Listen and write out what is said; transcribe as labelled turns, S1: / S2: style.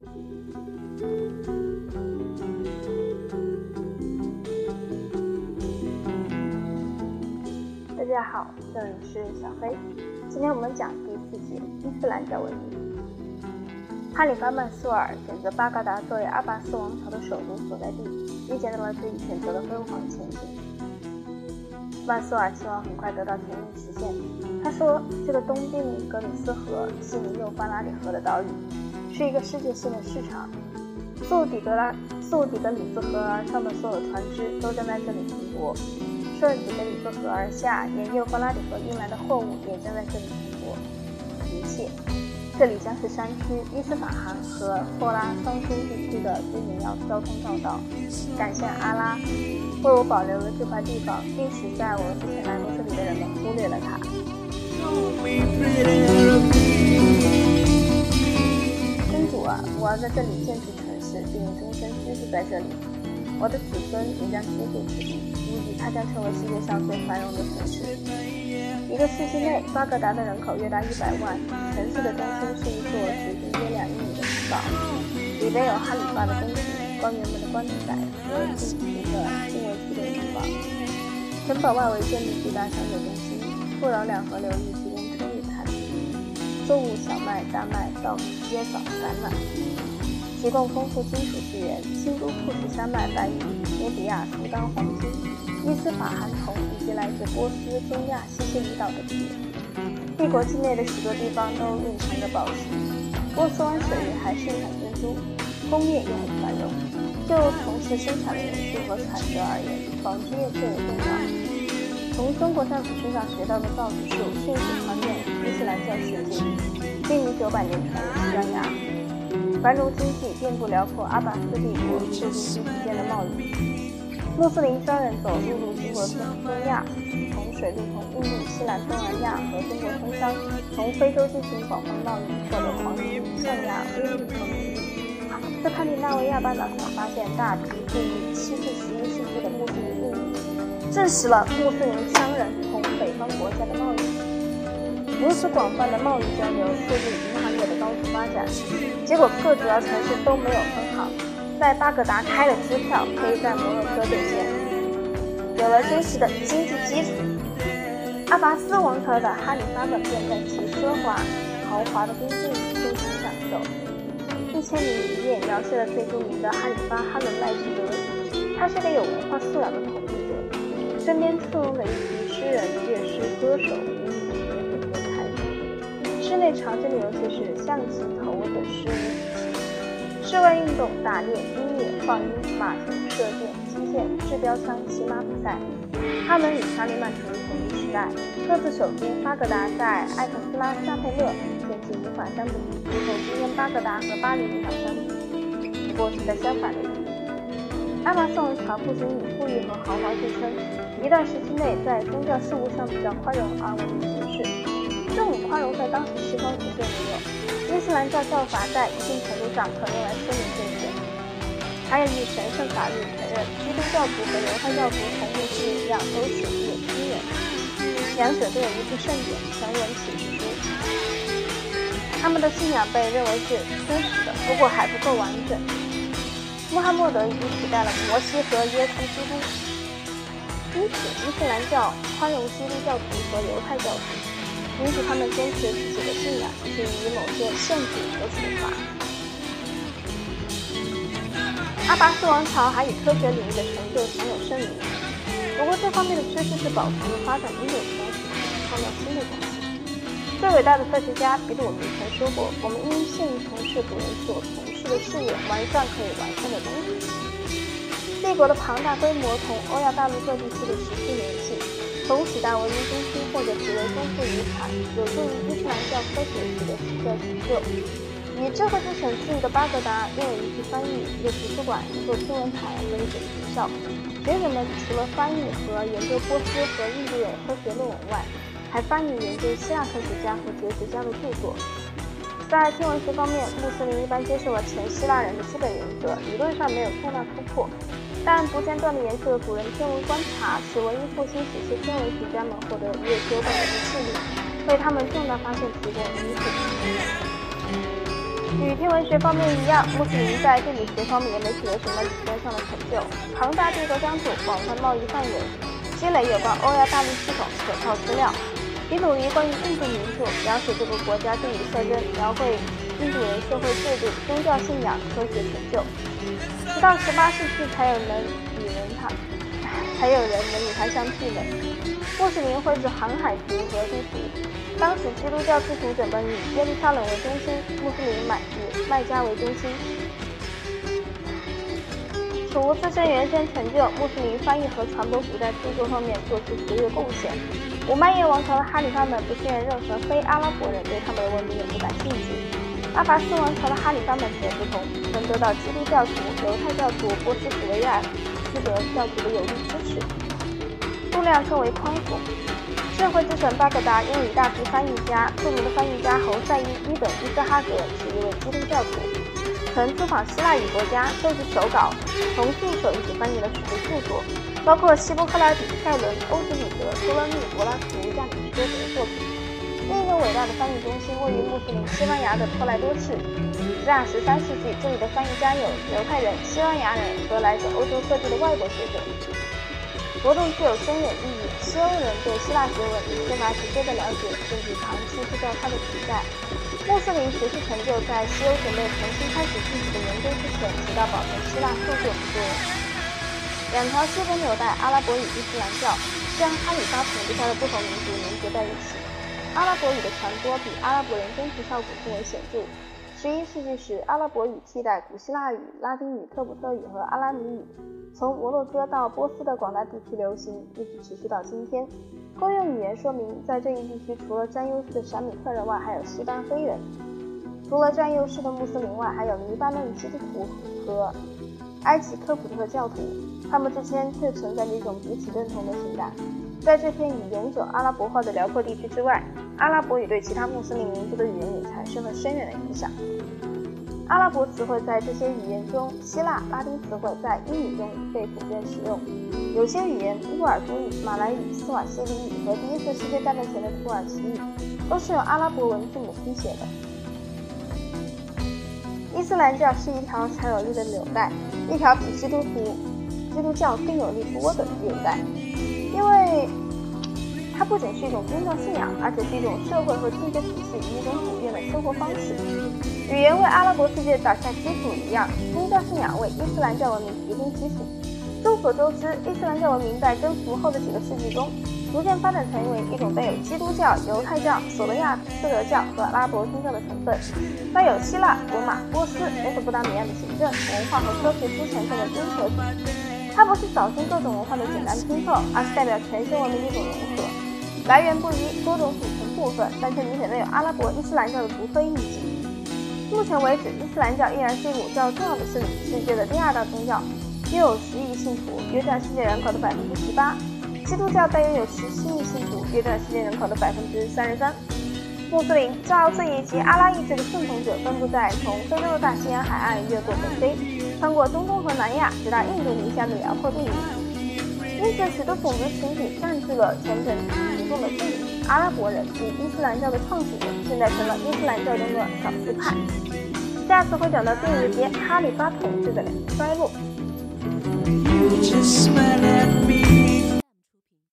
S1: 大家好，这里是小黑。今天我们讲第四节伊斯兰教文明。哈里发曼苏尔选择巴格达作为阿拔斯王朝的首都所在地，预见到了自己选择的辉煌前景。曼苏尔希望很快得到全面实现。他说：“这个东濒格里斯河、西临幼发拉底河的岛屿，是一个世界性的市场。溯底格拉、溯底格里斯河上的所有船只都将在这里停泊；顺底格里斯河而下，沿幼发拉底河运来的货物也将在这里停泊、一切。这里将是山区伊斯法罕和霍拉桑苏地区的最重要交通要道。感谢阿拉，为我保留了这块地方，并使在我之前来过这里的人们忽略了它。”我要在这里建筑城市，并终身居住在这里。我的子孙也将居住此地，估计它将成为世界上最繁荣的城市。一个世纪内，巴格达的人口约达一百万，城市的中心是一座直径约两英里的城堡，里边有哈里发的宫廷、官员们的棺材和金平的禁卫区的城堡。城堡外围建立巨大商业中心。富饶两河流域，作物、小麦、大麦、稻米、椰枣、橄榄，提供丰富金属资源，新都库什山脉白银、努比亚苏丹黄金、伊斯法罕铜以及来自波斯、中亚、西西里岛的铁。帝国境内的许多地方都蕴藏着宝石。波斯湾水域还盛产珍珠，工业也很繁荣。就从事生产的人数和产值而言，纺织业最为重要。从中国战俘身上学到的造纸术迅速传遍伊斯兰，百年传入西班牙，繁荣经济遍布辽阔阿拔斯帝国，促进彼此间的贸易。穆斯林商人走陆路经过中中亚，从水路从印度、西南、东南亚和中国通商，从非洲进行广泛贸易，获得黄金、象牙、威利和美玉。斯堪的纳维亚半岛上发现大批进入七至十一世纪的穆斯林印裔。证实了穆斯林商人同北方国家的贸易。如此广泛的贸易交流，促进银行业的高速发展。结果各主要城市都没有分行，在巴格达开了支票，可以在摩洛哥兑现，有了真实的经济基础。阿拔斯王朝的哈里发们便在其奢华豪华的宫殿里尽情享受。一千零一夜描写了最著名的哈里发哈伦赖希德，他是个有文化素养的统治者。身边簇拥着一批诗人、乐师、歌手、舞女、室内常见的游戏是象棋、投的诗舞。室外运动打猎、音乐、放鹰、马术、射箭、击剑、掷标枪、骑马比赛。他们与查理曼处于同一时代，各自首都巴格达在艾克斯拉夏佩勒建起无法相比，如同今天巴格达和巴黎无法相比，不过是在相反的地方。阿拔斯王朝不仅以富裕和豪华著称，一段时期内在宗教事务上比较宽容而闻名于世。这种宽容在当时西方绝对没有。伊斯兰教教法在一定程度上可用来说明这一点。还有以神圣法律承认基督教徒和犹太教徒同穆斯林一样都是有亲人，两者都有一部圣典《成人启示书》，他们的信仰被认为是真实的，不过还不够完整。穆罕默德已经取代了摩西和耶稣基督，因此伊斯兰教宽容基督教徒和犹太教徒，允许他们坚持自己的信仰，并以某些限制和处罚。阿拔斯王朝还以科学领域的成就享有盛名，不过这方面的知识是保持和发展应有的东西，创造新的东西。最伟大的科学家彼得我们曾说过：“我们应限于从事古人所从事的事业，完善可以完善的东西。”帝国的庞大规模同欧亚大陆各地区的持续联系，从几大文明中心或者极为丰富遗产，有助于伊斯兰教科学取得新的成就。以智慧之城自愈的巴格达拥有一批翻译、一个图书馆、一座天文台和一所学校。学者们除了翻译和研究波斯和印度的科学论文外，还翻译研究希腊科学家和哲学家的著作。在天文学方面，穆斯林一般接受了前希腊人的基本原则，理论上没有重大突破。但不间断地研究了古人天文观察，使文艺复兴时期天文学家们获得月球本的视力，为他们重大发现提供基础。与天文学方面一样，穆斯林在地理学方面也没取得什么理论上的成就。庞大帝国疆土，广泛贸易范围，积累有关欧亚大陆系统可靠资料。比努尼关于印度民族，描写这个国家地理特征，描绘印度人社会制度、宗教信仰、科学成就。到十八世纪，才有能与人他，才有人能与他相媲美。穆斯林绘制航海图和地图。当时基督教制图者们以耶路撒冷为中心，穆斯林买以麦加为中心。除自身原先成就，穆斯林翻译和传播古代著作方面做出卓越贡献。五麦叶王朝的哈里发们不信任任何非阿拉伯人对他们的文明也不感兴趣。阿拔斯王朝的哈里发们也不同，曾得到基督教徒、犹太教徒、波斯普维亚斯德教徒的有力支持，数量更为宽广。社会之神巴格达拥有一大批翻译家，著名的翻译家侯赛因·伊本·伊斯哈格是一位基督教徒，曾出访希腊语国家，收集手稿，从助手一起翻译了许多著作，包括希波克拉底、塞伦、欧几里得、托勒密、柏拉图、亚里士多德的作品。另一个伟大的翻译中心位于穆斯林西班牙的托莱多市。在十三世纪，这里的翻译家有犹太人、西班牙人和来自欧洲各地的外国学者。活动具有深远意义。西欧人对希腊学文缺乏直接的了解，甚至长期不知道它的存在。穆斯林学术成就在西欧准备重新开始自己的研究之前，起到保存希腊著作的作用。两条基本纽带——阿拉伯语、伊斯兰教，将哈里发统治下的不同民族连接在一起。阿拉伯语的传播比阿拉伯人真实效果更为显著。十一世纪时，阿拉伯语替代古希腊语、拉丁语、科普特语和阿拉米语，从摩洛哥到波斯的广大地区流行，一直持续到今天。公用语言说明，在这一地区，除了占优势的闪米特人外，还有西班黑人；除了占优势的穆斯林外，还有黎巴嫩基督徒和埃及科普特教徒。他们之间却存在着一种彼此认同的情感。在这片以永久阿拉伯化的辽阔地区之外，阿拉伯语对其他穆斯林民族的语言也产生了深远的影响。阿拉伯词汇在这些语言中，希腊、拉丁词汇在英语中被普遍使用。有些语言，乌尔都语、马来语、斯瓦希里语和第一次世界大战前的土耳其语，都是用阿拉伯文字母拼写的。伊斯兰教是一条强有力的纽带，一条比基督徒、基督教更有力多的纽带。因为它不仅是一种宗教信仰，而且是一种社会和经济体系一种普遍的生活方式。语言为阿拉伯世界打下基础一样，宗教信仰为伊斯兰教文明提供基础。众所周知，伊斯兰教文明在征服后的几个世纪中，逐渐发展成为一种带有基督教、犹太教、索罗亚斯德教和阿拉伯宗教的成分，带有希腊、罗马、波斯、美索不达米亚的行政、文化和科学之成分的综合体。它不是早先各种文化的简单拼凑，而是代表全新文明的一种融合。来源不一，多种组成部分，但却明显带有阿拉伯伊斯兰教的独特印记。目前为止，伊斯兰教依然是一股较重要的势力，世界的第二大宗教，约有十亿信徒，约占世界人口的百分之十八。基督教大约有十七亿信徒，约占世界人口的百分之三十三。穆斯林、教自以及阿拉意志的顺从者分布在从非洲的大西洋海岸越过北非。穿过中东和南亚，直达印度尼西亚的辽阔地域，因此许多种族群体占据了全整民众的地域。阿拉伯人及伊斯兰教的创始人，现在成了伊斯兰教中的少数派。下次会讲到第五节哈里发统治的衰落。